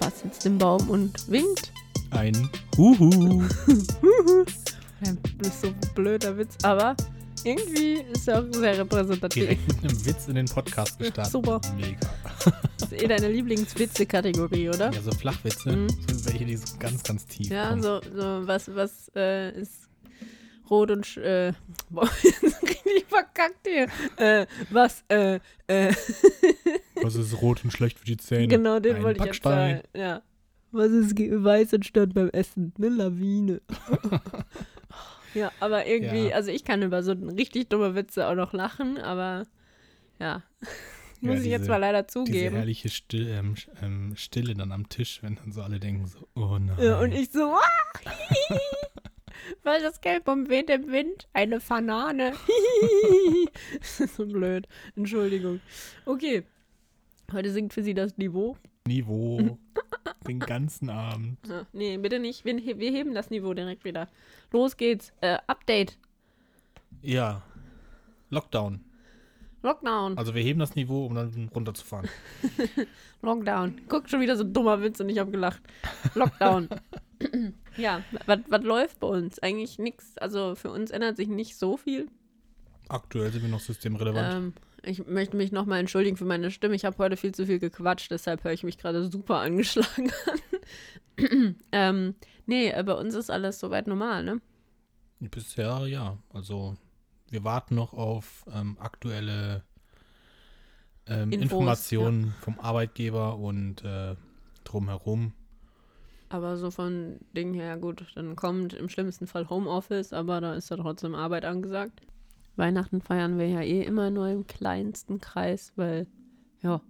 Fast jetzt den Baum und winkt. Ein Huhu. Ja, Das ist so ein blöder Witz, aber irgendwie ist er auch sehr repräsentativ. Direkt mit einem Witz in den Podcast gestartet. Super. Mega. Das ist eh deine Lieblingswitze-Kategorie, oder? Ja, so Flachwitze Mhm. sind welche, die so ganz, ganz tief Ja, kommen. so, so was, was äh, ist rot und sch äh, boah, jetzt richtig verkackt hier. Äh, was, äh, äh, Was ist rot und schlecht für die Zähne? genau, den Ein wollte ich jetzt sagen. Ja. Was ist weiß entstand beim Essen? Eine Lawine. ja, aber irgendwie, Ja. also ich kann über so richtig dumme Witze auch noch lachen, aber ja. Ja, Muss ich jetzt diese- mal leider Diese zugeben. herrliche Still, ähm, ähm, Stille dann am Tisch, wenn dann so alle denken so, oh nein. Ja, und ich so, ah, weil das Gelb umweht im Wind, eine Fanane. das ist so blöd. Entschuldigung. Okay. Heute sinkt für sie das Niveau. Niveau. den ganzen Abend. Ah, nee, bitte nicht. Wir, wir heben das Niveau direkt wieder. Los geht's. Äh, Update. Ja. Lockdown. Lockdown. Also wir heben das Niveau, um dann runterzufahren. Lockdown. Guck schon wieder so ein dummer Witz und ich habe gelacht. Lockdown. Ja, was läuft bei uns? Eigentlich nichts. Also für uns ändert sich nicht so viel. Aktuell sind wir noch systemrelevant. Ähm, ich möchte mich nochmal entschuldigen für meine Stimme. Ich habe heute viel zu viel gequatscht, deshalb höre ich mich gerade super angeschlagen an. ähm, nee, äh, bei uns ist alles soweit normal, ne? Bisher ja. Also wir warten noch auf ähm, aktuelle ähm, Infos, Informationen vom Arbeitgeber und äh, drumherum. Aber so von Dingen her, gut, dann kommt im schlimmsten Fall Homeoffice, aber da ist ja trotzdem Arbeit angesagt. Weihnachten feiern wir ja eh immer nur im kleinsten Kreis, weil, ja,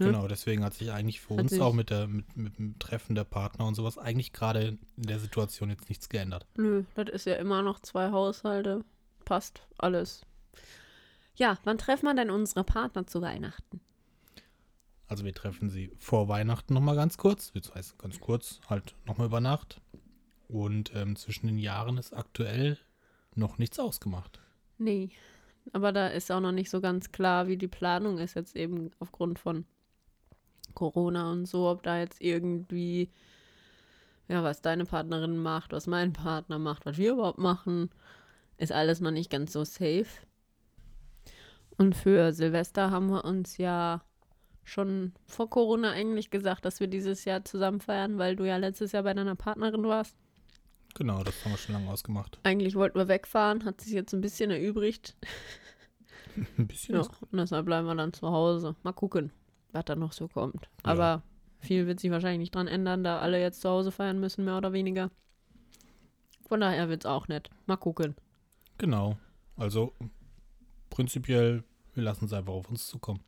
Ne? Genau, deswegen hat sich eigentlich für Hat uns auch mit, der, mit, mit dem Treffen der Partner und sowas eigentlich gerade in der Situation jetzt nichts geändert. nö, das ist ja immer noch zwei Haushalte. Passt alles. Ja, wann treffen wir denn unsere Partner zu Weihnachten? Also wir treffen sie vor Weihnachten nochmal ganz kurz, das heißt ganz kurz, halt nochmal über Nacht. Und ähm, zwischen den Jahren ist aktuell noch nichts ausgemacht. Nee. Aber da ist auch noch nicht so ganz klar, wie die Planung ist jetzt eben aufgrund von Corona und so, ob da jetzt irgendwie, ja, was deine Partnerin macht, was mein Partner macht, was wir überhaupt machen, ist alles noch nicht ganz so safe. Und für Silvester haben wir uns ja schon vor Corona eigentlich gesagt, dass wir dieses Jahr zusammen feiern, weil du ja letztes Jahr bei deiner Partnerin warst. Genau, das haben wir schon lange ausgemacht. Eigentlich wollten wir wegfahren, hat sich jetzt ein bisschen erübrigt. Ein bisschen. Ja, und deshalb bleiben wir dann zu Hause. Mal gucken, was da noch so kommt. Ja. Aber viel wird sich wahrscheinlich nicht dran ändern, da alle jetzt zu Hause feiern müssen, mehr oder weniger. Von daher wird es auch nett. Mal gucken. Genau. Also prinzipiell, wir lassen es einfach auf uns zukommen.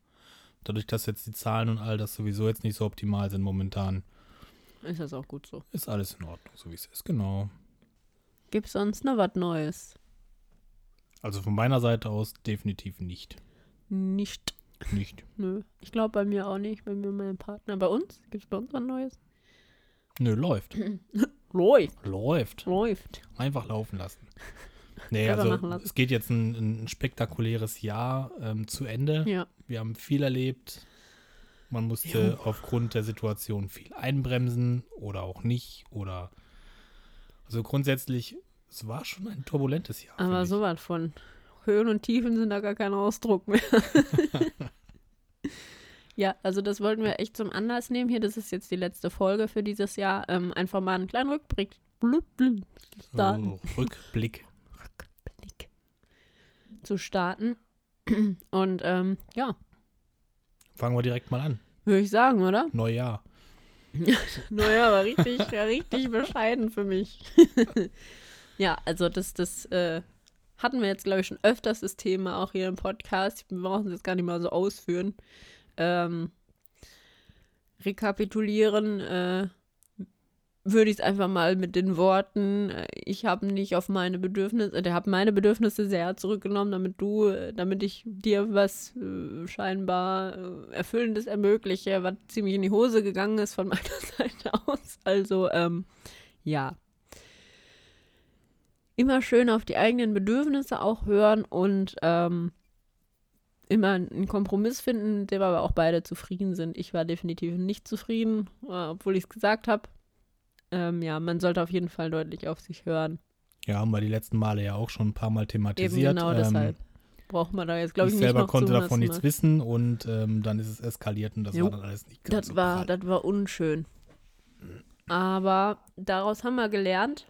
Dadurch, dass jetzt die Zahlen und all das sowieso jetzt nicht so optimal sind momentan, Ist das auch gut so. ist alles in Ordnung, so wie es ist. Genau. Gibt's sonst noch was Neues? Also von meiner Seite aus definitiv nicht. Nicht. Nicht. Nö. Ich glaube bei mir auch nicht. Bei mir und meinem Partner. Bei uns? Gibt's bei uns was Neues? Nö, läuft. Läuft. Läuft. Läuft. Einfach laufen lassen. Nee, also es geht jetzt ein, ein spektakuläres Jahr ähm, zu Ende. Ja. Wir haben viel erlebt. Man musste aufgrund der Situation viel einbremsen oder auch nicht. Oder also grundsätzlich, es war schon ein turbulentes Jahr. Aber so was von Höhen und Tiefen sind da gar kein Ausdruck mehr. ja, also das wollten wir echt zum Anlass nehmen. Hier, das ist jetzt die letzte Folge für dieses Jahr. Ähm, einfach mal einen kleinen Rückblick. Blub, blub, Rückblick. Rückblick. Zu starten. Und ähm, ja, Fangen wir direkt mal an. würde ich sagen, oder? Neujahr. Naja, aber richtig, ja, richtig bescheiden für mich. ja, also das, das äh, hatten wir jetzt, glaube ich, schon öfters das Thema auch hier im Podcast. Wir brauchen es jetzt gar nicht mal so ausführen. Ähm, rekapitulieren äh, würde ich es einfach mal mit den Worten, äh, ich habe nicht auf meine Bedürfnisse, äh, der hat meine Bedürfnisse sehr zurückgenommen, damit du, äh, damit ich dir was äh, scheinbar äh, Erfüllendes ermögliche, was ziemlich in die Hose gegangen ist von meiner Seite aus. Also, ähm, ja. Immer schön auf die eigenen Bedürfnisse auch hören und ähm, immer einen Kompromiss finden, der wir aber auch beide zufrieden sind. Ich war definitiv nicht zufrieden, obwohl ich es gesagt habe. Ähm, ja, man sollte auf jeden Fall deutlich auf sich hören. Ja, haben wir die letzten Male ja auch schon ein paar Mal Eben thematisiert. genau Ähm, deshalb. Braucht man da jetzt, glaube ich, ich nicht selber konnte davon nichts ne? wissen und ähm, dann ist es eskaliert und das Jo. war dann alles nicht ganz Das so war, das war unschön. Aber daraus haben wir gelernt.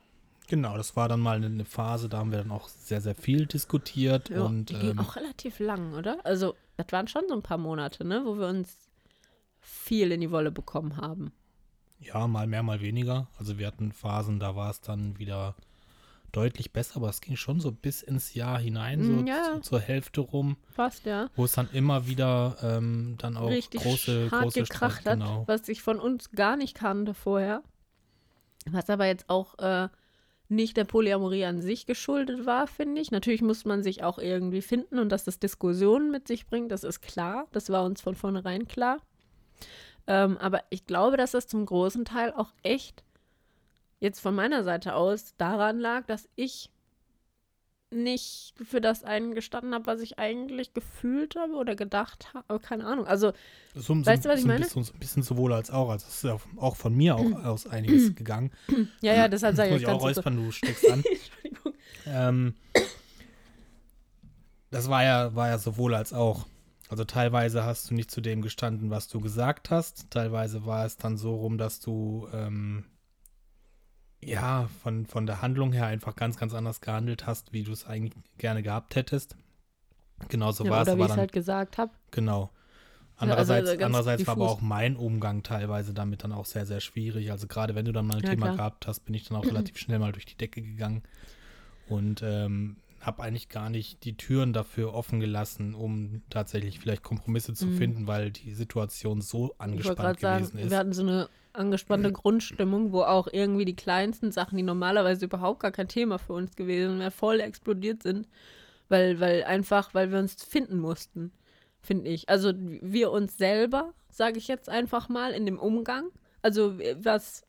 Genau, das war dann mal eine Phase, da haben wir dann auch sehr, sehr viel diskutiert Ja, und die ging ähm, auch relativ lang, oder? Also, das waren schon so ein paar Monate, ne, wo wir uns viel in die Wolle bekommen haben. Ja, mal mehr, mal weniger. Also wir hatten Phasen, da war es dann wieder deutlich besser, aber es ging schon so bis ins Jahr hinein, so, Mm, ja. so zur Hälfte rum, Fast, ja. wo es dann immer wieder ähm, dann auch Richtig große, hart große gekracht Streit- hat, genau. was ich von uns gar nicht kannte vorher. Was aber jetzt auch äh, nicht der Polyamorie an sich geschuldet war, finde ich. Natürlich muss man sich auch irgendwie finden und dass das Diskussionen mit sich bringt, das ist klar. Das war uns von vornherein klar. Ähm, aber ich glaube, dass das zum großen Teil auch echt jetzt von meiner Seite aus daran lag, dass ich nicht für das eingestanden habe, was ich eigentlich gefühlt habe oder gedacht habe. Keine Ahnung. Also So, so, Weißt du, was ich so ein meine? Bisschen, so ein bisschen sowohl als auch. Also es ist ja auch von mir auch aus einiges gegangen. Ja, ja, deshalb sage ich ich auch räuspern, du steckst an. Entschuldigung. ähm, das war ja, war ja sowohl als auch. Also teilweise hast du nicht zu dem gestanden, was du gesagt hast. Teilweise war es dann so rum, dass du ähm, ja von, von der Handlung her einfach ganz, ganz anders gehandelt hast, wie du es eigentlich gerne gehabt hättest. Genauso Ja, war es oder wie aber ich es halt gesagt habe. Genau. also Andererseits, ganz andererseits war aber auch mein Umgang teilweise damit dann auch sehr, sehr schwierig. Also gerade wenn du dann mal ein Ja, Thema klar. gehabt hast, bin ich dann auch relativ schnell mal durch die Decke gegangen und ähm, habe eigentlich gar nicht die Türen dafür offen gelassen, um tatsächlich vielleicht Kompromisse zu Mhm. finden, weil die Situation so angespannt gerade sagen, gewesen ist. wir hatten so eine angespannte Grundstimmung, wo auch irgendwie die kleinsten Sachen, die normalerweise überhaupt gar kein Thema für uns gewesen wären, voll explodiert sind. Weil, weil einfach, weil wir uns finden mussten, finde ich. Also wir uns selber, sage ich jetzt einfach mal, in dem Umgang. Also was,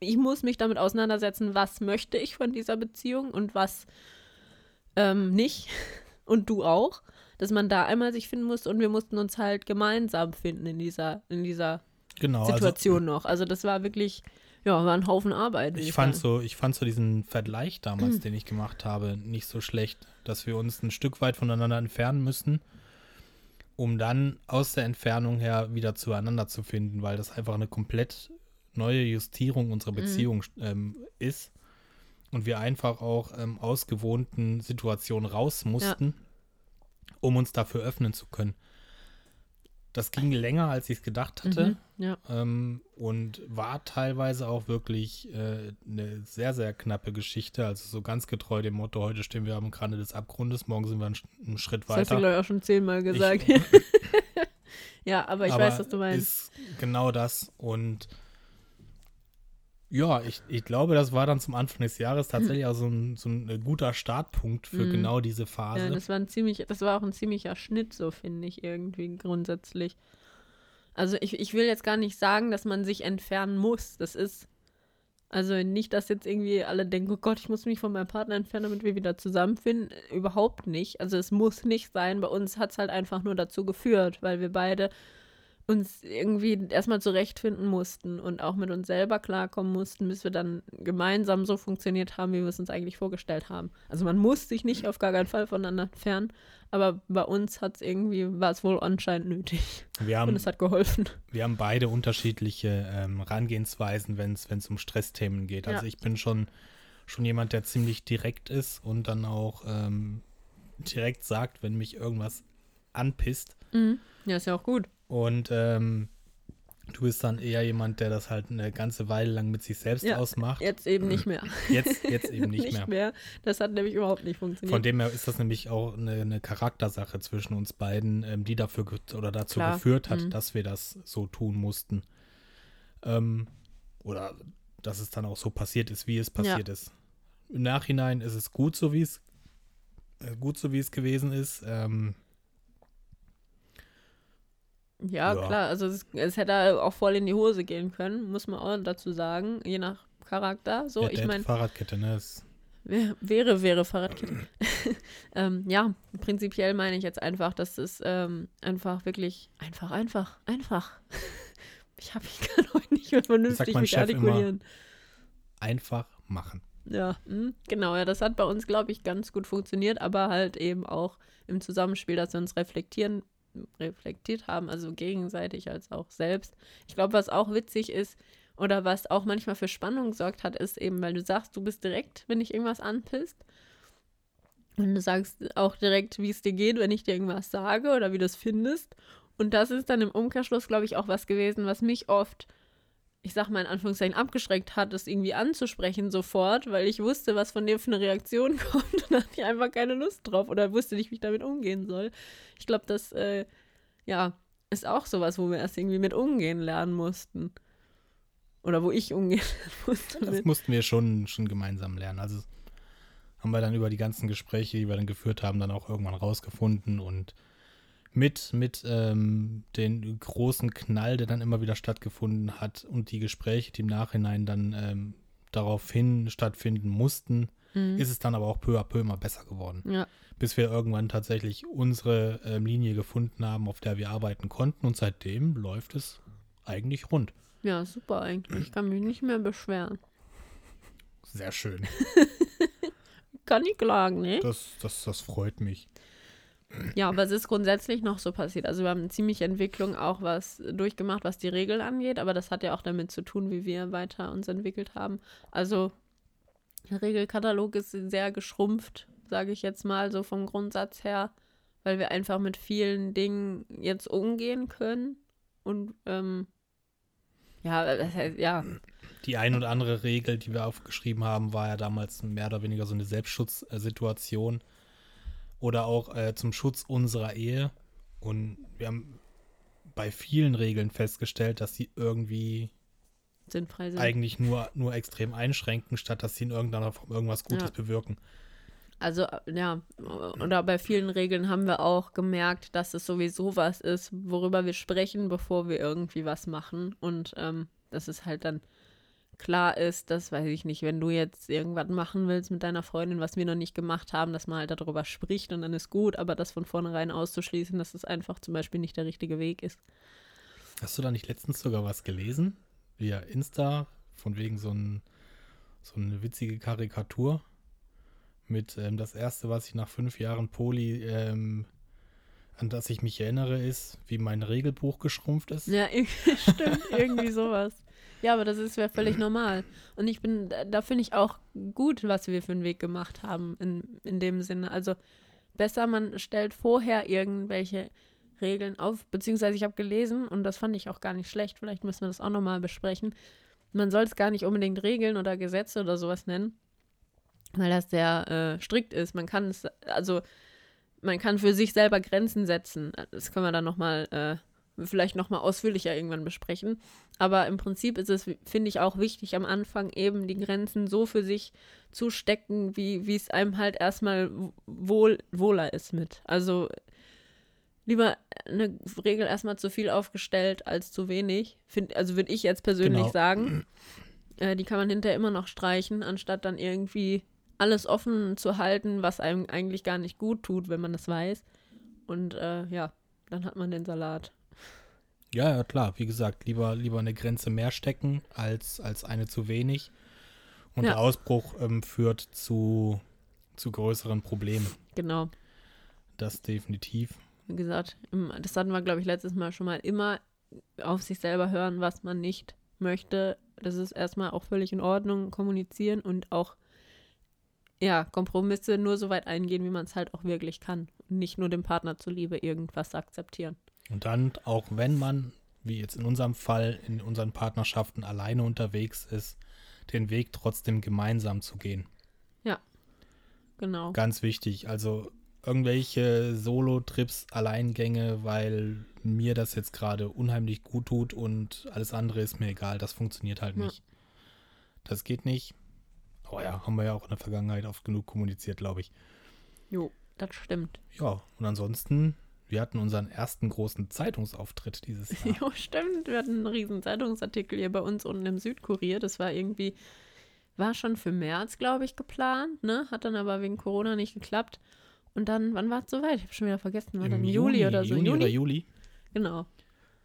ich muss mich damit auseinandersetzen, was möchte ich von dieser Beziehung und was ähm, nicht. Und du auch. Dass man da einmal sich finden musste und wir mussten uns halt gemeinsam finden in dieser, in dieser genau, also Situation noch. Also das war wirklich, ja, war ein Haufen Arbeit. ich fand sagen. so, ich fand so diesen Vergleich damals, den ich gemacht habe, nicht so schlecht, dass wir uns ein Stück weit voneinander entfernen müssen, um dann aus der Entfernung her wieder zueinander zu finden, weil das einfach eine komplett neue Justierung unserer Beziehung ähm, ist und wir einfach auch ähm, aus gewohnten Situationen raus mussten, um uns dafür öffnen zu können. Das ging länger, als ich es gedacht hatte. Mhm, ja. Ähm, und war teilweise auch wirklich äh, eine sehr, sehr knappe Geschichte. Also so ganz getreu dem Motto, heute stehen wir am Rande des Abgrundes, morgen sind wir einen, einen Schritt Das hast du, weiter. glaube ich, auch schon zehnmal gesagt. ja, aber ich Aber weiß, was du meinst. Ist genau das. Und ja, ich, ich glaube, das war dann zum Anfang des Jahres tatsächlich auch so ein, so ein äh, guter Startpunkt für Mhm. genau diese Phase. Ja, das war ein ziemlich, das war auch ein ziemlicher Schnitt, so finde ich irgendwie grundsätzlich. Also ich, ich will jetzt gar nicht sagen, dass man sich entfernen muss. Das ist, also nicht, dass jetzt irgendwie alle denken, oh Gott, ich muss mich von meinem Partner entfernen, damit wir wieder zusammenfinden. Überhaupt nicht. Also es muss nicht sein. Bei uns hat es halt einfach nur dazu geführt, weil wir beide uns irgendwie erstmal zurechtfinden mussten und auch mit uns selber klarkommen mussten, bis wir dann gemeinsam so funktioniert haben, wie wir es uns eigentlich vorgestellt haben. Also man muss sich nicht auf gar keinen Fall voneinander entfernen, aber bei uns hat es irgendwie, war es wohl anscheinend nötig. wir, Und haben, es hat geholfen. wir haben beide unterschiedliche ähm, Herangehensweisen, wenn es um Stressthemen geht. Also Ja. ich bin schon, schon jemand, der ziemlich direkt ist und dann auch ähm, direkt sagt, wenn mich irgendwas anpisst. Ja, ist ja auch gut. Und ähm, du bist dann eher jemand, der das halt eine ganze Weile lang mit sich selbst Ja, ausmacht. Jetzt eben nicht mehr. Jetzt, jetzt eben nicht, mehr. Das hat nämlich überhaupt nicht funktioniert. Von dem her ist das nämlich auch eine, eine Charaktersache zwischen uns beiden, ähm, die dafür oder dazu Klar. geführt hat, Mhm. dass wir das so tun mussten. Ähm, oder dass es dann auch so passiert ist, wie es passiert ist. Im Nachhinein ist es gut so, wie es äh, gut so, wie es gewesen ist. Ähm, Ja, Ja. klar. Also es, es hätte auch voll in die Hose gehen können, muss man auch dazu sagen, je nach Charakter. So, ja, ich meine, Fahrradkette, ne? Wäre, wäre Fahrradkette. ähm, ja, prinzipiell meine ich jetzt einfach, dass es ähm, einfach wirklich einfach, einfach, einfach. Ich, hab, ich kann heute nicht mehr vernünftig mich Chef immer. artikulieren. Einfach machen. Ja, hm, genau, ja, das hat bei uns, glaube ich, ganz gut funktioniert, aber halt eben auch im Zusammenspiel, dass wir uns reflektieren, reflektiert haben, also gegenseitig als auch selbst. Ich glaube, was auch witzig ist oder was auch manchmal für Spannung sorgt hat, ist eben, weil du sagst, du bist direkt, wenn dich irgendwas anpisst. Und du sagst auch direkt, wie es dir geht, wenn ich dir irgendwas sage oder wie du es findest. Und das ist dann im Umkehrschluss, glaube ich, auch was gewesen, was mich oft ich sag mal in Anführungszeichen, abgeschreckt hat, das irgendwie anzusprechen sofort, weil ich wusste, was von dem für eine Reaktion kommt und da hatte ich einfach keine Lust drauf oder wusste nicht, wie ich damit umgehen soll. Ich glaube, das, äh, ja, ist auch sowas, wo wir erst irgendwie mit umgehen lernen mussten. Oder wo ich umgehen lernen musste. Das Mit. mussten wir schon, schon gemeinsam lernen. Also haben wir dann über die ganzen Gespräche, die wir dann geführt haben, dann auch irgendwann rausgefunden und mit, mit ähm, den großen Knall, der dann immer wieder stattgefunden hat und die Gespräche, die im Nachhinein dann ähm, daraufhin stattfinden mussten, Mhm. ist es dann aber auch peu à peu immer besser geworden. Ja, Bis wir irgendwann tatsächlich unsere ähm, Linie gefunden haben, auf der wir arbeiten konnten und seitdem läuft es eigentlich rund. ja, super eigentlich. Ich kann mich nicht mehr beschweren. Sehr schön. Kann nicht klagen, ne? Das, das, das freut mich. Ja, aber es ist grundsätzlich noch so passiert. Also wir haben eine ziemliche Entwicklung auch was durchgemacht, was die Regeln angeht, aber das hat ja auch damit zu tun, wie wir weiter uns entwickelt haben. Also der Regelkatalog ist sehr geschrumpft, sage ich jetzt mal, so vom Grundsatz her, weil wir einfach mit vielen Dingen jetzt umgehen können. Und ähm, ja, das heißt, ja, Die ein oder andere Regel, die wir aufgeschrieben haben, war ja damals mehr oder weniger so eine Selbstschutzsituation oder auch äh, zum Schutz unserer Ehe. Und wir haben bei vielen Regeln festgestellt, dass sie irgendwie sinnfrei sind. eigentlich nur, nur extrem einschränken, statt dass sie in irgendeiner Form irgendwas Gutes Ja. bewirken. Also, äh, ja, oder bei vielen Regeln haben wir auch gemerkt, dass es sowieso was ist, worüber wir sprechen, bevor wir irgendwie was machen. Und ähm, dass es halt dann klar ist, dass, weiß ich nicht, wenn du jetzt irgendwas machen willst mit deiner Freundin, was wir noch nicht gemacht haben, dass man halt darüber spricht und dann ist gut, aber das von vornherein auszuschließen, dass es einfach zum Beispiel nicht der richtige Weg ist. Hast du da nicht letztens sogar was gelesen? Via Insta, von wegen so, ein, so eine witzige Karikatur mit ähm, das erste, was ich nach fünf Jahren Poli, ähm, an das ich mich erinnere, ist, wie mein Regelbuch geschrumpft ist. Ja, stimmt, irgendwie sowas. Ja, aber das ist ja völlig normal. Und ich bin, da, da finde ich auch gut, was wir für einen Weg gemacht haben in, in dem Sinne. Also besser, man stellt vorher irgendwelche Regeln auf, beziehungsweise ich habe gelesen, und das fand ich auch gar nicht schlecht, vielleicht müssen wir das auch nochmal besprechen. Man soll es gar nicht unbedingt Regeln oder Gesetze oder sowas nennen, weil das sehr äh, strikt ist. Man kann es, also man kann für sich selber Grenzen setzen. Das können wir dann nochmal, äh, vielleicht nochmal ausführlicher irgendwann besprechen. Aber im Prinzip ist es, finde ich, auch wichtig, am Anfang eben die Grenzen so für sich zu stecken, wie es einem halt erstmal wohl, wohler ist mit. Also lieber eine Regel erstmal zu viel aufgestellt als zu wenig. Find, also würde ich jetzt persönlich Genau. sagen. Äh, die kann man hinterher immer noch streichen, anstatt dann irgendwie alles offen zu halten, was einem eigentlich gar nicht gut tut, wenn man das weiß. Und äh, ja, dann hat man den Salat. Ja, ja, klar. Wie gesagt, lieber, lieber eine Grenze mehr stecken als, als eine zu wenig. Und Ja. der Ausbruch ähm, führt zu, zu größeren Problemen. Genau. Das definitiv. Wie gesagt, das hatten wir, glaube ich, letztes Mal schon mal immer auf sich selber hören, was man nicht möchte. Das ist erstmal auch völlig in Ordnung, kommunizieren und auch ja, Kompromisse nur so weit eingehen, wie man es halt auch wirklich kann. Und nicht nur dem Partner zuliebe irgendwas akzeptieren. Und dann, auch wenn man, wie jetzt in unserem Fall, in unseren Partnerschaften alleine unterwegs ist, den Weg trotzdem gemeinsam zu gehen. Genau. Ganz wichtig. Also irgendwelche Solo-Trips, Alleingänge, weil mir das jetzt gerade unheimlich gut tut und alles andere ist mir egal. Das funktioniert halt Ja. nicht. Das geht nicht. Aber ja, haben wir ja auch in der Vergangenheit oft genug kommuniziert, glaube ich. Jo, das stimmt. Ja, und ansonsten, wir hatten unseren ersten großen Zeitungsauftritt dieses Jahr. Jo, stimmt. Wir hatten einen riesen Zeitungsartikel hier bei uns unten im Südkurier. Das war irgendwie war schon für März, glaube ich, geplant, ne? Hat dann aber wegen Corona nicht geklappt. Und dann, wann war es soweit? Ich habe schon wieder vergessen, war Im dann Juli, oder so. Juni oder Juli. Genau.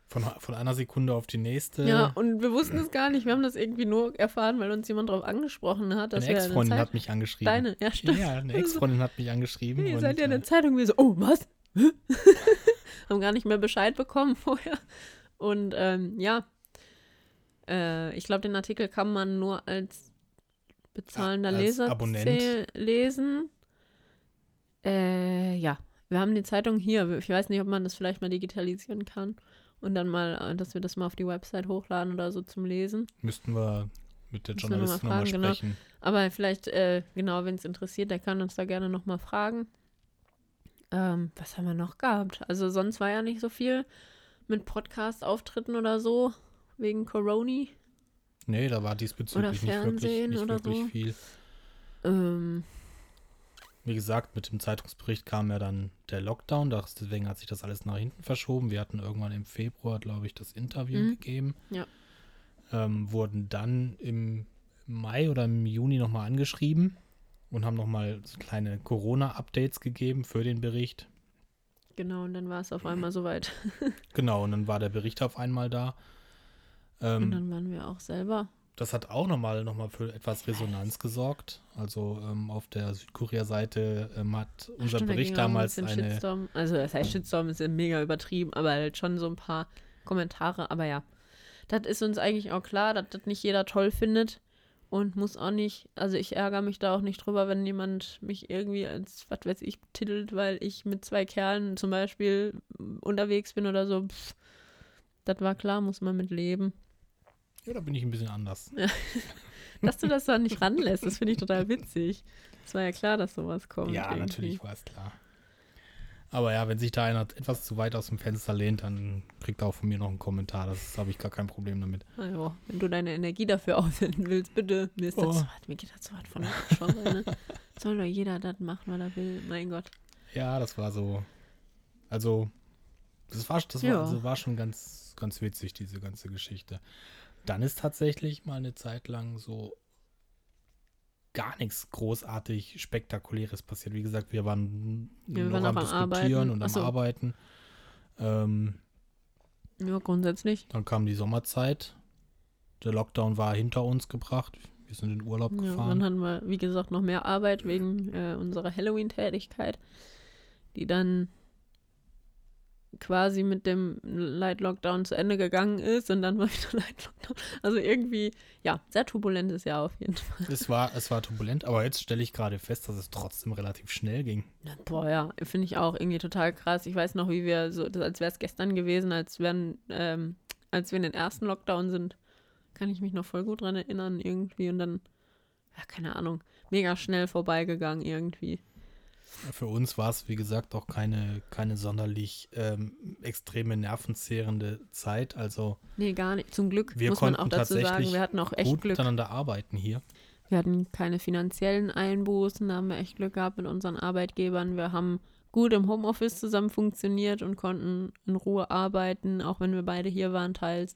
Von, von einer Sekunde auf die nächste. Ja, und wir wussten es gar nicht. Wir haben das irgendwie nur erfahren, weil uns jemand darauf angesprochen hat. Dass Eine Ex-Freundin hat mich angeschrieben. Deine, ja, stimmt. ja, eine Ex-Freundin hat mich angeschrieben. Ihr seid ja in äh, der Zeitung. Wir so, oh, was? haben gar nicht mehr Bescheid bekommen vorher. Und ähm, ja, äh, ich glaube, den Artikel kann man nur als bezahlender als Leser Abonnent. lesen. Äh, ja, wir haben die Zeitung hier. Ich weiß nicht, ob man das vielleicht mal digitalisieren kann und dann mal, äh, dass wir das mal auf die Website hochladen oder so zum Lesen. müssten wir mit der Müssen Journalistin nochmal genau. sprechen. Aber vielleicht, äh, genau, wenn es interessiert, der kann uns da gerne nochmal fragen. Ähm, was haben wir noch gehabt? Also sonst war ja nicht so viel mit Podcast-Auftritten oder so, wegen Coroni. Nee, da war diesbezüglich nicht wirklich, Fernsehen nicht oder wirklich so. viel. Ähm, Wie gesagt, mit dem Zeitungsbericht kam ja dann der Lockdown, deswegen hat sich das alles nach hinten verschoben. Wir hatten irgendwann im Februar, glaube ich, das Interview Mhm. gegeben. Ja. Ähm, wurden dann im Mai oder im Juni nochmal angeschrieben und haben nochmal so kleine Corona-Updates gegeben für den Bericht. genau, und dann war es auf einmal soweit. Genau, und dann war der Bericht auf einmal da. Ähm, Und dann waren wir auch selber. Das hat auch nochmal noch mal für etwas Resonanz gesorgt. Also ähm, auf der Südkorea-Seite ähm, hat unser Stimmt, Bericht ein damals bisschen eine. Shitstorm. Also, das heißt, Shitstorm ist ja mega übertrieben, aber halt schon so ein paar Kommentare. Aber ja, das ist uns eigentlich auch klar, dass das nicht jeder toll findet und muss auch nicht. Also, ich ärgere mich da auch nicht drüber, wenn jemand mich irgendwie als, was weiß ich, titelt, weil ich mit zwei Kerlen zum Beispiel unterwegs bin oder so. Pff, das war klar, muss man mit leben. Ja, da bin ich ein bisschen anders. Dass du das da nicht ranlässt, das finde ich total witzig. Es war ja klar, dass sowas kommt. ja, irgendwie. natürlich war es klar. Aber ja, wenn sich da einer etwas zu weit aus dem Fenster lehnt, dann kriegt er auch von mir noch einen Kommentar. Das habe ich gar kein Problem damit. Also, wenn du deine Energie dafür aufwenden willst, bitte. Mir ist das Oh. zu hart. Mir geht das zu hart von der ne? Soll doch jeder das machen, was er will. Mein Gott. Ja, das war so. Also, das war, das Ja. war, also war schon ganz, ganz witzig, diese ganze Geschichte. Dann ist tatsächlich mal eine Zeit lang so gar nichts großartig Spektakuläres passiert. Wie gesagt, wir waren Ja, wir noch waren am Diskutieren Arbeiten. und am so. Arbeiten. Ähm, Ja, grundsätzlich. dann kam die Sommerzeit. Der Lockdown war hinter uns gebracht. Wir sind in Urlaub Ja, gefahren. dann hatten wir, wie gesagt, noch mehr Arbeit wegen äh, unserer Halloween-Tätigkeit, die dann quasi mit dem Light Lockdown zu Ende gegangen ist und dann war wieder Light Lockdown. Also irgendwie, ja, sehr turbulentes Jahr auf jeden Fall. es, war, es war turbulent, aber jetzt stelle ich gerade fest, dass es trotzdem relativ schnell ging. Boah, ja, finde ich auch irgendwie total krass. Ich weiß noch, wie wir so, als wäre es gestern gewesen, als wären, ähm, als wir in den ersten Lockdown sind, kann ich mich noch voll gut dran erinnern irgendwie und dann, ja, keine Ahnung, mega schnell vorbeigegangen irgendwie. Für uns war es, wie gesagt, auch keine, keine sonderlich ähm, extreme nervenzehrende Zeit. Also Nee, gar nicht. Zum Glück wir muss man konnten auch dazu sagen, tatsächlich wir hatten auch echt gut Glück. miteinander arbeiten hier. Wir hatten keine finanziellen Einbußen, da haben wir echt Glück gehabt mit unseren Arbeitgebern. Wir haben gut im Homeoffice zusammen funktioniert und konnten in Ruhe arbeiten, auch wenn wir beide hier waren, teils.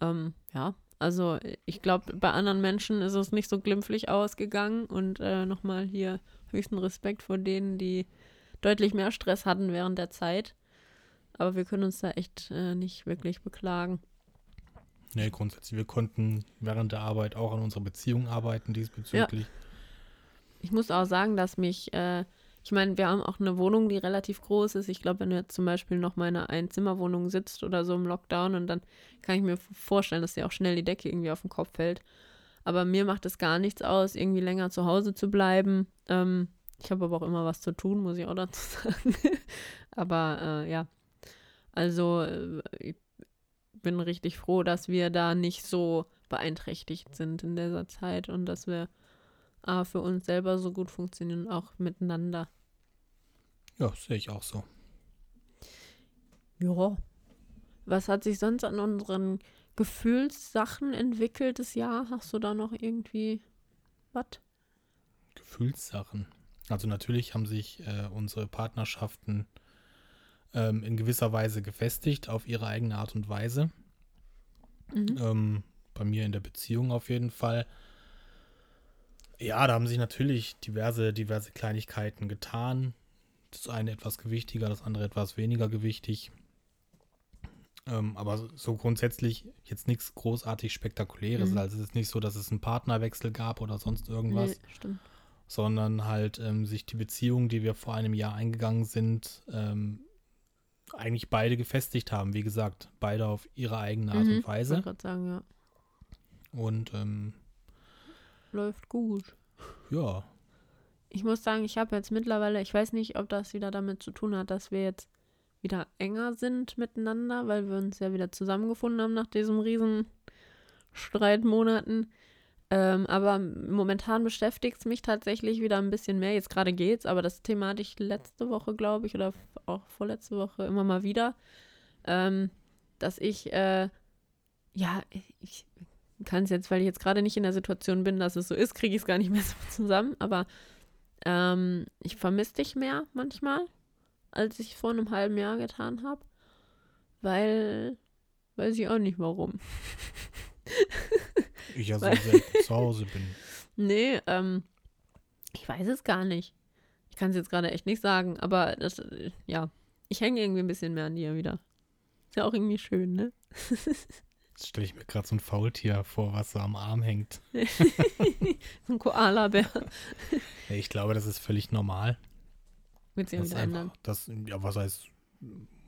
Ähm, ja, also ich glaube, bei anderen Menschen ist es nicht so glimpflich ausgegangen und äh, nochmal hier höchsten Respekt vor denen, die deutlich mehr Stress hatten während der Zeit. Aber wir können uns da echt äh, nicht wirklich beklagen. Nee, grundsätzlich, wir konnten während der Arbeit auch an unserer Beziehung arbeiten diesbezüglich. Ich muss auch sagen, dass mich, äh, ich meine, wir haben auch eine Wohnung, die relativ groß ist. Ich glaube, wenn du jetzt zum Beispiel noch mal in einer Einzimmerwohnung sitzt oder so im Lockdown und dann kann ich mir vorstellen, dass dir auch schnell die Decke irgendwie auf den Kopf fällt. Aber mir macht es gar nichts aus, irgendwie länger zu Hause zu bleiben. Ähm, ich habe aber auch immer was zu tun, muss ich auch dazu sagen. aber äh, ja, also äh, ich bin richtig froh, dass wir da nicht so beeinträchtigt sind in dieser Zeit und dass wir A, für uns selber so gut funktionieren, auch miteinander. Ja, sehe ich auch so. Ja. Was hat sich sonst an unseren Gefühlssachen entwickelt das Jahr? Hast du da noch irgendwie was? Gefühlssachen. Also natürlich haben sich äh, unsere Partnerschaften ähm, in gewisser Weise gefestigt auf ihre eigene Art und Weise. Mhm. Ähm, bei mir in der Beziehung auf jeden Fall. Ja, da haben sich natürlich diverse, diverse Kleinigkeiten getan. Das eine etwas gewichtiger, das andere etwas weniger gewichtig. Ähm, aber so grundsätzlich jetzt nichts großartig Spektakuläres. Mhm. Also es ist nicht so, dass es einen Partnerwechsel gab oder sonst irgendwas, Nee, stimmt. sondern halt ähm, sich die Beziehung, die wir vor einem Jahr eingegangen sind, ähm, eigentlich beide gefestigt haben. Wie gesagt, beide auf ihre eigene Art Mhm, und Ich Weise. wollte gerade sagen, ja. Und ähm, Läuft gut. ja, Ich muss sagen, ich habe jetzt mittlerweile, ich weiß nicht, ob das wieder damit zu tun hat, dass wir jetzt enger sind miteinander, weil wir uns ja wieder zusammengefunden haben nach diesem riesen Streitmonaten. Ähm, aber momentan beschäftigt es mich tatsächlich wieder ein bisschen mehr. Jetzt gerade geht's, aber das Thema hatte ich letzte Woche, glaube ich, oder auch vorletzte Woche immer mal wieder, ähm, dass ich, äh, ja, ich kann es jetzt, weil ich jetzt gerade nicht in der Situation bin, dass es so ist, kriege ich es gar nicht mehr so zusammen, aber ähm, ich vermisse dich mehr manchmal, als ich vor einem halben Jahr getan habe. Weil, weiß ich auch nicht warum. ich ja so selten zu Hause bin. Nee, ähm, ich weiß es gar nicht. Ich kann es jetzt gerade echt nicht sagen, aber das, ja, ich hänge irgendwie ein bisschen mehr an dir wieder. Ist ja auch irgendwie schön, ne? Jetzt stelle ich mir gerade so ein Faultier vor, was so am Arm hängt. so ein Koala-Bär. Ich glaube, das ist völlig normal. Wird sich ja Das wieder ändern. das, ja, was heißt,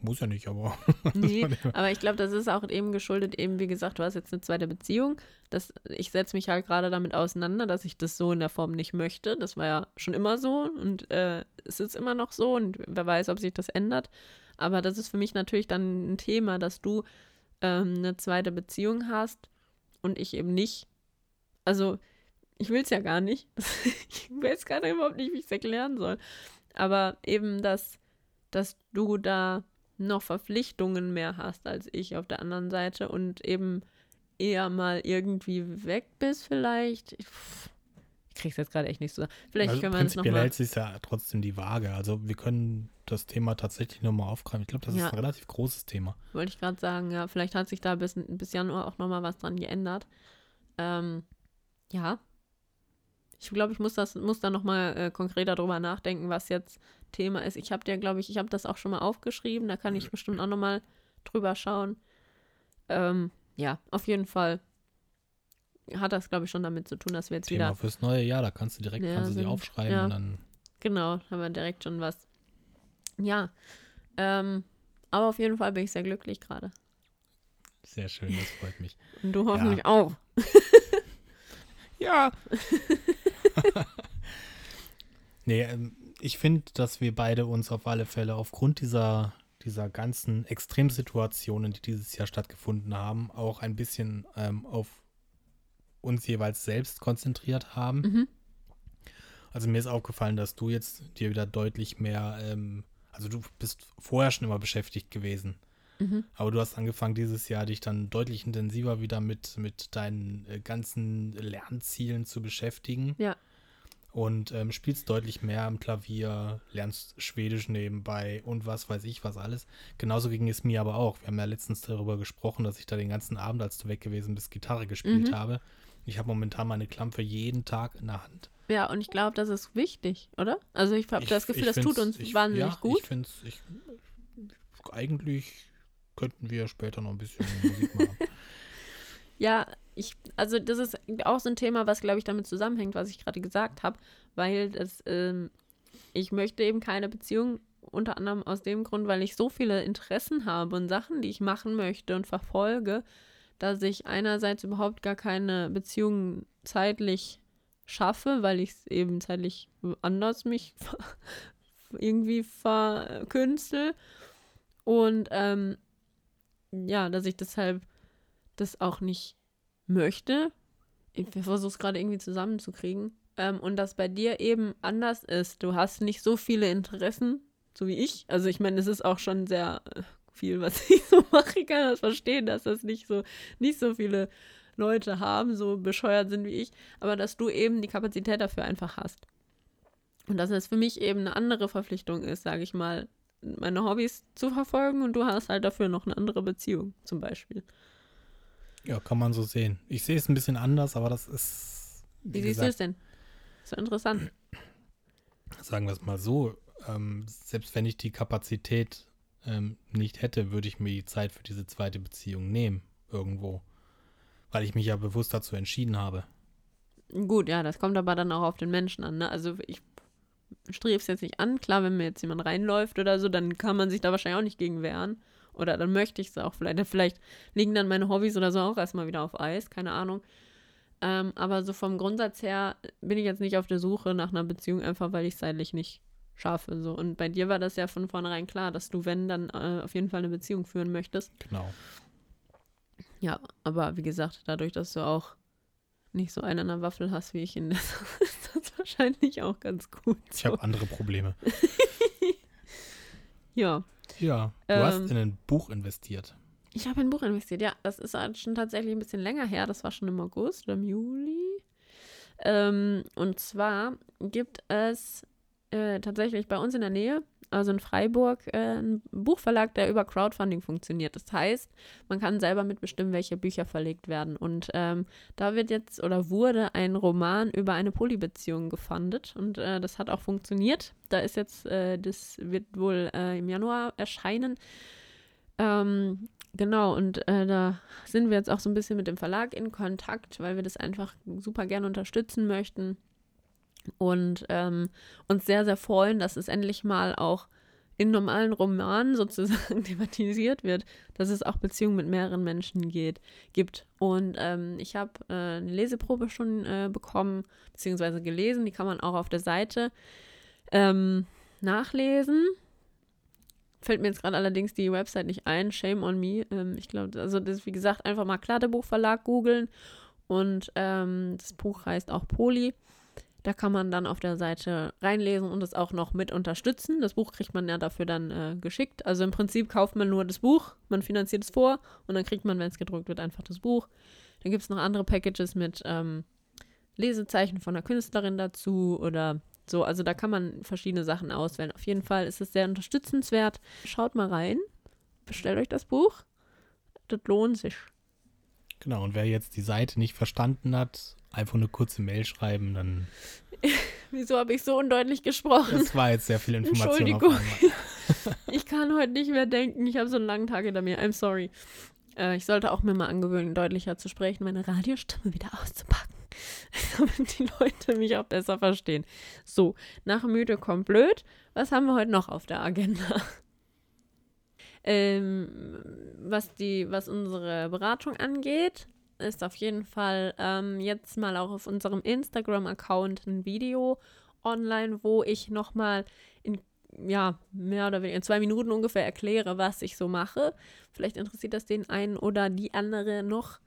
muss ja nicht, aber Nee, aber ich glaube, das ist auch eben geschuldet, eben wie gesagt, du hast jetzt eine zweite Beziehung. Das, ich setze mich halt gerade damit auseinander, dass ich das so in der Form nicht möchte. Das war ja schon immer so und äh, es ist immer noch so und wer weiß, ob sich das ändert. Aber das ist für mich natürlich dann ein Thema, dass du ähm, eine zweite Beziehung hast und ich eben nicht. Also, ich will es ja gar nicht. ich weiß gar überhaupt nicht, wie ich es erklären soll. Aber eben, dass, dass du da noch Verpflichtungen mehr hast als ich auf der anderen Seite und eben eher mal irgendwie weg bist vielleicht. Ich, pff, ich krieg's jetzt gerade echt nicht so. Vielleicht also können wir uns prinzipiell nochmal. hält sich ja trotzdem die Waage. Also wir können das Thema tatsächlich nochmal aufgreifen. Ich glaube, das Ja. ist ein relativ großes Thema. Wollte ich gerade sagen, ja, vielleicht hat sich da bis, bis Januar auch nochmal was dran geändert. Ähm, ja. Ich glaube, ich muss das, muss da nochmal äh, konkreter drüber nachdenken, was jetzt Thema ist. Ich habe dir, glaube ich, ich habe das auch schon mal aufgeschrieben, da kann ich bestimmt auch nochmal drüber schauen. Ähm, ja, auf jeden Fall hat das, glaube ich, schon damit zu tun, dass wir jetzt Thema wieder, fürs neue Jahr, da kannst du direkt Ja, kannst du sie aufschreiben ja. und dann genau, haben wir direkt schon was. Ja, ähm, aber auf jeden Fall bin ich sehr glücklich gerade. sehr schön, das freut mich. Und du hoffentlich auch. Ja. nee, ähm, ich finde, dass wir beide uns auf alle Fälle aufgrund dieser, dieser ganzen Extremsituationen, die dieses Jahr stattgefunden haben, auch ein bisschen ähm, auf uns jeweils selbst konzentriert haben. Mhm. Also mir ist aufgefallen, dass du jetzt dir wieder deutlich mehr, ähm, also du bist vorher schon immer beschäftigt gewesen. Mhm. Aber du hast angefangen dieses Jahr dich dann deutlich intensiver wieder mit, mit deinen äh, ganzen Lernzielen zu beschäftigen. Ja. Und ähm, spielst deutlich mehr am Klavier, lernst Schwedisch nebenbei und was weiß ich was alles. Genauso ging es mir aber auch. Wir haben ja letztens darüber gesprochen, dass ich da den ganzen Abend, als du weg gewesen bist, Gitarre gespielt Mhm. habe. Ich habe momentan meine Klampe jeden Tag in der Hand. Ja, und ich glaube, das ist wichtig, oder? Also ich habe das Gefühl, das tut uns ich, wahnsinnig ja, gut. Ich finde es, ich, eigentlich könnten wir später noch ein bisschen Musik machen. Ja, ich, also das ist auch so ein Thema, was, glaube ich, damit zusammenhängt, was ich gerade gesagt habe, weil das, ähm, ich möchte eben keine Beziehung, unter anderem aus dem Grund, weil ich so viele Interessen habe und Sachen, die ich machen möchte und verfolge, dass ich einerseits überhaupt gar keine Beziehung zeitlich schaffe, weil ich es eben zeitlich anders mich irgendwie verkünstel und ähm, ja, dass ich deshalb das auch nicht möchte. Ich versuche es gerade irgendwie zusammenzukriegen. Ähm, und das bei dir eben anders ist. Du hast nicht so viele Interessen, so wie ich. Also ich meine, es ist auch schon sehr äh, viel, was ich so mache. Ich kann das verstehen, dass das nicht so, nicht so viele Leute haben, so bescheuert sind wie ich. Aber dass du eben die Kapazität dafür einfach hast. Und dass es für mich eben eine andere Verpflichtung ist, sage ich mal, meine Hobbys zu verfolgen und du hast halt dafür noch eine andere Beziehung, zum Beispiel. Ja, kann man so sehen. Ich sehe es ein bisschen anders, aber das ist. Wie Wie siehst du es denn? So interessant. Sagen wir es mal so, ähm, selbst wenn ich die Kapazität ähm, nicht hätte, würde ich mir die Zeit für diese zweite Beziehung nehmen, irgendwo. Weil ich mich ja bewusst dazu entschieden habe. Gut, ja, das kommt aber dann auch auf den Menschen an. Ne? Also ich strebe es jetzt nicht an. Klar, wenn mir jetzt jemand reinläuft oder so, dann kann man sich da wahrscheinlich auch nicht gegen wehren. Oder dann möchte ich es auch vielleicht. Vielleicht liegen dann meine Hobbys oder so auch erstmal wieder auf Eis, keine Ahnung. Ähm, aber so vom Grundsatz her bin ich jetzt nicht auf der Suche nach einer Beziehung, einfach weil ich es zeitlich nicht schaffe. So. Und bei dir war das ja von vornherein klar, dass du, wenn, dann äh, auf jeden Fall eine Beziehung führen möchtest. Genau. Ja, aber wie gesagt, dadurch, dass du auch nicht so einen an der Waffel hast wie ich der ist das wahrscheinlich auch ganz gut. So. Ich habe andere Probleme. ja. Ja, du Ähm. hast in ein Buch investiert. Ich habe in ein Buch investiert, ja. Das ist halt schon tatsächlich ein bisschen länger her. Das war schon im August oder im Juli. Ähm, und zwar gibt es äh, tatsächlich bei uns in der Nähe, also in Freiburg, äh, einen Buchverlag, der über Crowdfunding funktioniert. Das heißt, man kann selber mitbestimmen, welche Bücher verlegt werden. Und ähm, da wird jetzt oder wurde ein Roman über eine Polybeziehung gefundet und äh, das hat auch funktioniert. Da ist jetzt, äh, das wird wohl äh, im Januar erscheinen. Ähm, genau, und äh, da sind wir jetzt auch so ein bisschen mit dem Verlag in Kontakt, weil wir das einfach super gerne unterstützen möchten und ähm, uns sehr, sehr freuen, dass es endlich mal auch in normalen Romanen sozusagen thematisiert wird, dass es auch Beziehungen mit mehreren Menschen geht, gibt. Und ähm, ich habe äh, eine Leseprobe schon äh, bekommen, beziehungsweise gelesen, die kann man auch auf der Seite ähm, nachlesen. Fällt mir jetzt gerade allerdings die Website nicht ein, shame on me. Ähm, ich glaube, also das ist wie gesagt einfach mal Kladdebuchverlag googeln und ähm, das Buch heißt auch Poli. Da kann man dann auf der Seite reinlesen und es auch noch mit unterstützen. Das Buch kriegt man ja dafür dann äh, geschickt. Also im Prinzip kauft man nur das Buch, man finanziert es vor und dann kriegt man, wenn es gedruckt wird, einfach das Buch. Dann gibt es noch andere Packages mit ähm, Lesezeichen von der Künstlerin dazu oder so. Also da kann man verschiedene Sachen auswählen. Auf jeden Fall ist es sehr unterstützenswert. Schaut mal rein, bestellt euch das Buch. Das lohnt sich. Genau, und wer jetzt die Seite nicht verstanden hat, einfach eine kurze Mail schreiben, dann. Wieso habe ich so undeutlich gesprochen? Das war jetzt sehr viel Information Entschuldigung. Ich kann heute nicht mehr denken. Ich habe so einen langen Tag hinter mir. I'm sorry. Äh, ich sollte auch mir mal angewöhnen, deutlicher zu sprechen, meine Radiostimme wieder auszupacken. Damit die Leute mich auch besser verstehen. So, nach müde kommt blöd. Was haben wir heute noch auf der Agenda? Ähm, was, die, was unsere Beratung angeht, ist auf jeden Fall ähm, jetzt mal auch auf unserem Instagram-Account ein Video online, wo ich nochmal in ja, mehr oder weniger in zwei Minuten ungefähr erkläre, was ich so mache. Vielleicht interessiert das den einen oder die andere noch.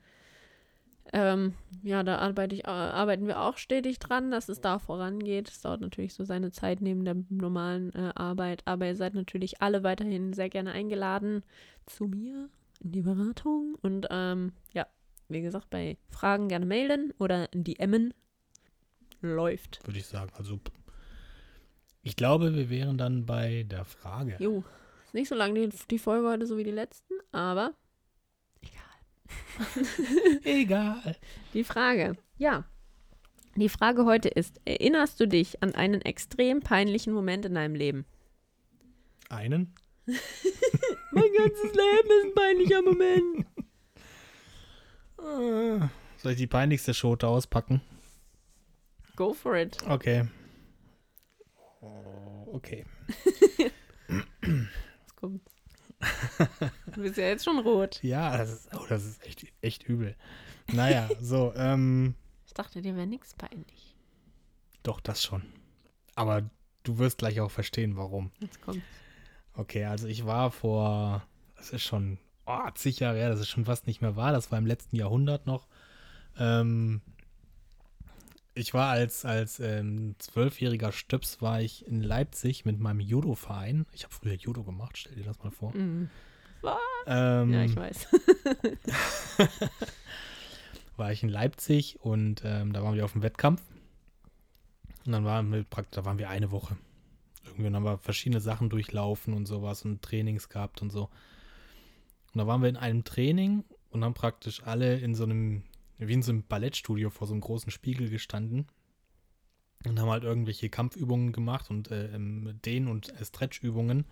Ähm, ja, da arbeite ich, äh, arbeiten wir auch stetig dran, dass es da vorangeht. Es dauert natürlich so seine Zeit neben der normalen äh, Arbeit, aber ihr seid natürlich alle weiterhin sehr gerne eingeladen zu mir in die Beratung. Und ähm, ja, wie gesagt, bei Fragen gerne melden oder DMen. Läuft. Würde ich sagen. Also, ich glaube, wir wären dann bei der Frage. Jo, ist nicht so lang die, die Folge heute so wie die letzten, aber egal. Die Frage, ja. Die Frage heute ist, erinnerst du dich an einen extrem peinlichen Moment in deinem Leben? Einen? Mein ganzes Leben ist ein peinlicher Moment. Äh, Soll ich die peinlichste Schote auspacken? Go for it. Okay. Oh, Okay. Was kommt? Du bist ja jetzt schon rot. Ja, das ist, oh, das ist echt, echt übel. Naja, so, ähm, Ich dachte, dir wäre nichts peinlich. doch, das schon. Aber du wirst gleich auch verstehen, warum. Jetzt kommt. Okay, also ich war vor, das ist schon oh, zig Jahre her, das ist schon fast nicht mehr wahr, das war im letzten Jahrhundert noch. Ähm, ich war als, als ähm, zwölfjähriger Stöps war ich in Leipzig mit meinem Judo-Verein. Ich habe früher Judo gemacht, stell dir das mal vor. Mhm. Ähm, Ja, ich weiß. war ich in Leipzig und ähm, da waren wir auf dem Wettkampf. Und dann waren wir praktisch, da waren wir eine Woche. Irgendwie haben wir verschiedene Sachen durchlaufen und sowas und Trainings gehabt und so. Und da waren wir in einem Training und haben praktisch alle in so einem, wie in so einem Ballettstudio vor so einem großen Spiegel gestanden. und haben halt irgendwelche Kampfübungen gemacht und äh, Dehn- und Stretchübungen.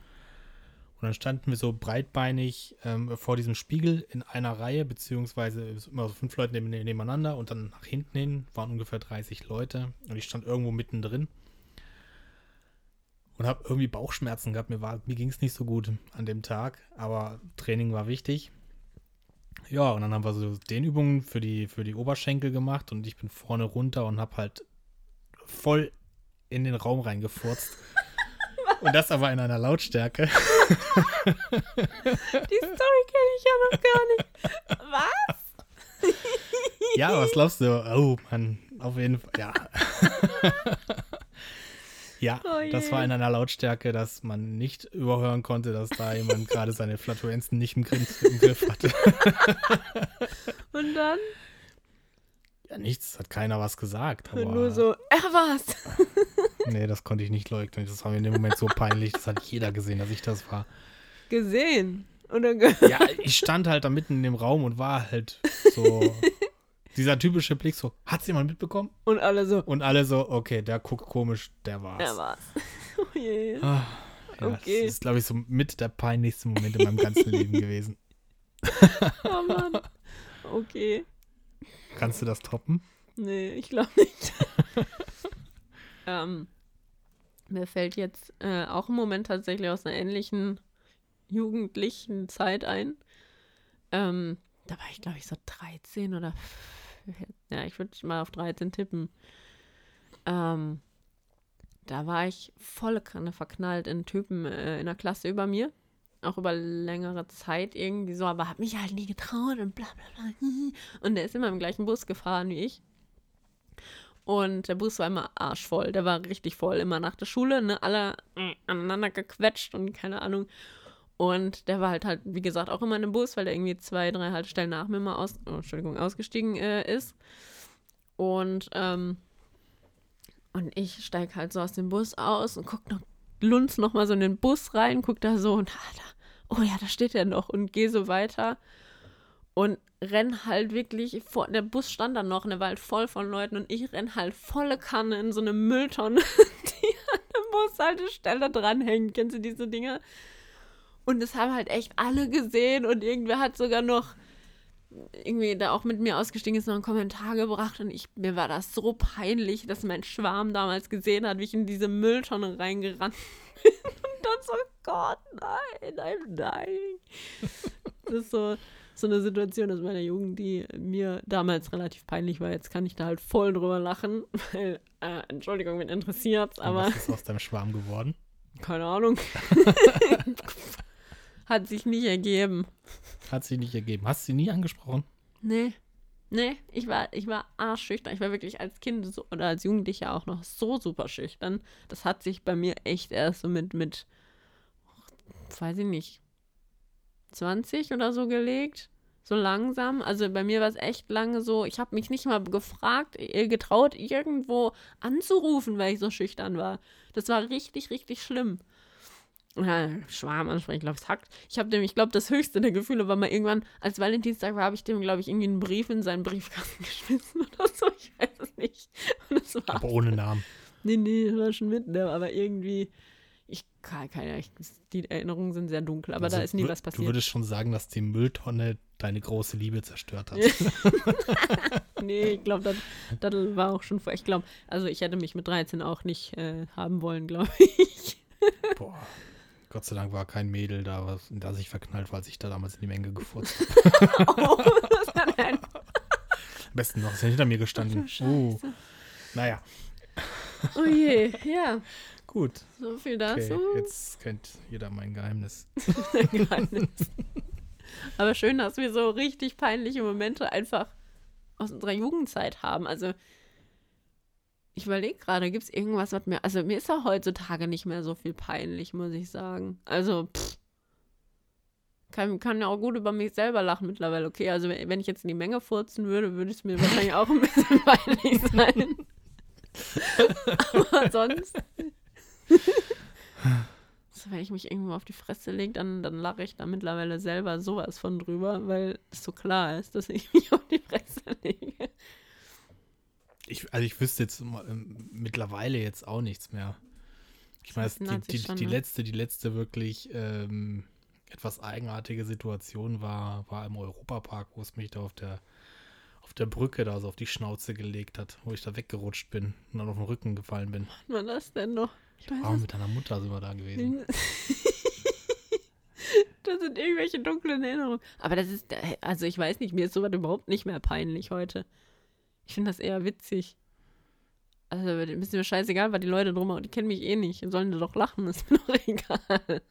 Und dann standen wir so breitbeinig ähm, vor diesem Spiegel in einer Reihe, beziehungsweise immer so fünf Leute nebeneinander und dann nach hinten hin waren ungefähr 30 Leute und ich stand irgendwo mittendrin und habe irgendwie Bauchschmerzen gehabt. Mir, mir ging es nicht so gut an dem Tag, aber Training war wichtig. Ja, und dann haben wir so Dehnübungen für die, für die Oberschenkel gemacht und ich bin vorne runter und habe halt voll in den Raum reingefurzt. und das aber in einer Lautstärke. Die Story kenne ich ja noch gar nicht. Was? ja, was glaubst du? Oh Mann, auf jeden Fall, ja. Ja, oh das war in einer Lautstärke, dass man nicht überhören konnte, dass da jemand gerade seine Flatuenzen nicht im, Griff, im Griff hatte. Und dann? Ja, nichts, hat keiner was gesagt. Aber nur so, er war's. nee, das konnte ich nicht leugnen. Das war mir in dem Moment so peinlich. Das hat jeder gesehen, dass ich das war. Gesehen? Oder ja, ich stand halt da mitten in dem Raum und war halt so dieser typische Blick so, hat's jemand mitbekommen? Und alle so. Und alle so, okay, der guckt komisch, der war's. Der war's. Oh je. Ah, ja, okay. Das ist, glaube ich, so mit der peinlichste Moment in meinem ganzen Leben gewesen. Oh Mann. Okay. Kannst du das toppen? Nee, ich glaube nicht. ähm, mir fällt jetzt äh, auch ein Moment tatsächlich aus einer ähnlichen jugendlichen Zeit ein. Ähm, da war ich, glaube ich, so 13 oder ja, ich würde mal auf 13 tippen. Ähm, da war ich volle Kanne verknallt in Typen äh, in der Klasse über mir. Auch über längere Zeit irgendwie so, aber hat mich halt nie getraut und bla bla bla. Und der ist immer im gleichen Bus gefahren wie ich. Und der Bus war immer arschvoll. Der war richtig voll. Immer nach der Schule, ne? Alle aneinander gequetscht und keine Ahnung. Und der war halt halt, wie gesagt, auch immer in einem Bus, weil der irgendwie zwei, drei Haltestellen nach mir mal aus, oh, Entschuldigung, ausgestiegen äh, ist. Und, ähm, und ich steige halt so aus dem Bus aus und guck noch, lunz noch mal so in den Bus rein, guck da so und ah, da, oh ja, da steht er noch und gehe so weiter und renn halt wirklich vor, der Bus stand dann noch und der war halt voll von Leuten und ich renn halt volle Kanne in so eine Mülltonne, die an der Bushaltestelle dranhängt. Kennst du diese Dinger? Und das haben halt echt alle gesehen und irgendwer hat sogar noch irgendwie da auch mit mir ausgestiegen ist, noch einen Kommentar gebracht und ich, mir war das so peinlich, dass mein Schwarm damals gesehen hat, wie ich in diese Mülltonne reingerannt bin und dann so, Gott, nein, I'm dying. Das ist so, so eine Situation aus meiner Jugend, die mir damals relativ peinlich war. Jetzt kann ich da halt voll drüber lachen, weil, äh, Entschuldigung, wenn interessiert, aber. Was ist aus deinem Schwarm geworden? Keine Ahnung. Hat sich nicht ergeben. Hat sich nicht ergeben. Hast du sie nie angesprochen? Nee. Nee, ich war, ich war arschschüchtern. Ich war wirklich als Kind so, oder als Jugendlicher auch noch so super schüchtern. Das hat sich bei mir echt erst so mit, mit, weiß ich nicht, 20 oder so gelegt. So langsam. Also bei mir war es echt lange so, ich habe mich nicht mal gefragt, getraut, irgendwo anzurufen, weil ich so schüchtern war. Das war richtig, richtig schlimm ja, Schwarm ansprechen, ich glaube, es hackt. Ich habe dem, ich glaube, das höchste der Gefühle war mal irgendwann, als Valentinstag war, habe ich dem, glaube ich, irgendwie einen Brief in seinen Briefkasten geschmissen oder so. Ich weiß es nicht. aber ohne Namen. Nee, nee, das war schon mit, ne? aber irgendwie, ich kann keine, ich, die Erinnerungen sind sehr dunkel, aber also, da ist nie was passiert. Du würdest schon sagen, dass die Mülltonne deine große Liebe zerstört hat. nee, ich glaube, das, das war auch schon vor. Ich glaube, also ich hätte mich mit 13 auch nicht äh, haben wollen, glaube ich. Boah. Gott sei Dank war kein Mädel da, was, da sich verknallt, weil ich da damals in die Menge gefurzt habe. oh, was war denn? Am besten noch, ist ja hinter mir gestanden. Oh, naja. Oh je, ja. Gut. So viel dazu. Okay, jetzt kennt jeder mein Geheimnis. Geheimnis. Aber schön, dass wir so richtig peinliche Momente einfach aus unserer Jugendzeit haben. Also ich überlege gerade, gibt es irgendwas, was mir. Also, mir ist ja heutzutage nicht mehr so viel peinlich, muss ich sagen. Also, pff. Kann, kann ja auch gut über mich selber lachen mittlerweile. Okay, also, wenn ich jetzt in die Menge furzen würde, würde es mir wahrscheinlich auch ein bisschen peinlich sein. Aber sonst. so, wenn ich mich irgendwo auf die Fresse lege, dann, dann lache ich da mittlerweile selber sowas von drüber, weil es so klar ist, dass ich mich auf die Fresse lege. Ich, also ich wüsste jetzt ähm, mittlerweile jetzt auch nichts mehr. Ich meine, die, die, schon, die ne? letzte, die letzte wirklich ähm, etwas eigenartige Situation war, war im Europapark, wo es mich da auf der auf der Brücke da so auf die Schnauze gelegt hat, wo ich da weggerutscht bin und dann auf den Rücken gefallen bin. Wann war das denn noch? Ich weiß es mit deiner Mutter sind wir da gewesen. das sind irgendwelche dunklen Erinnerungen. Aber das ist, also ich weiß nicht, mir ist sowas überhaupt nicht mehr peinlich heute. Ich finde das eher witzig. Also ein bisschen mir scheißegal, weil die Leute drumherum, die kennen mich eh nicht. Sollen die doch lachen, ist mir doch egal.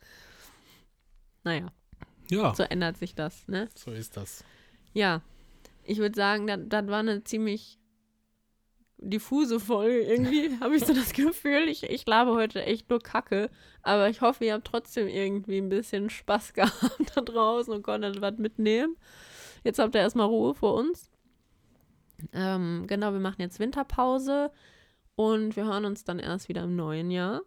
Naja, Ja, so ändert sich das, ne? so ist das. Ja, ich würde sagen, das, das war eine ziemlich diffuse Folge irgendwie, habe ich so das Gefühl. Ich, ich labe heute echt nur Kacke, aber ich hoffe, ihr habt trotzdem irgendwie ein bisschen Spaß gehabt da draußen und konntet was mitnehmen. Jetzt habt ihr erstmal Ruhe vor uns. Ähm, genau, wir machen jetzt Winterpause und wir hören uns dann erst wieder im neuen Jahr.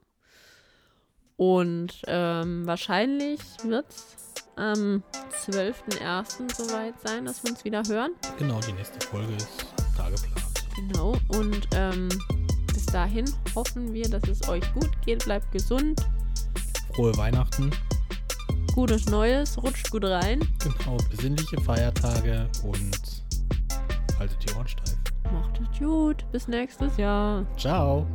Und ähm, wahrscheinlich wird es am 12.01. soweit sein, dass wir uns wieder hören. Genau, die nächste Folge ist da geplant. Genau. Und ähm, bis dahin hoffen wir, dass es euch gut geht. Bleibt gesund. Frohe Weihnachten, Gutes Neues. Rutscht gut rein. genau, besinnliche Feiertage und haltet die Ohren steif. Macht es gut. Bis nächstes Jahr. Ciao.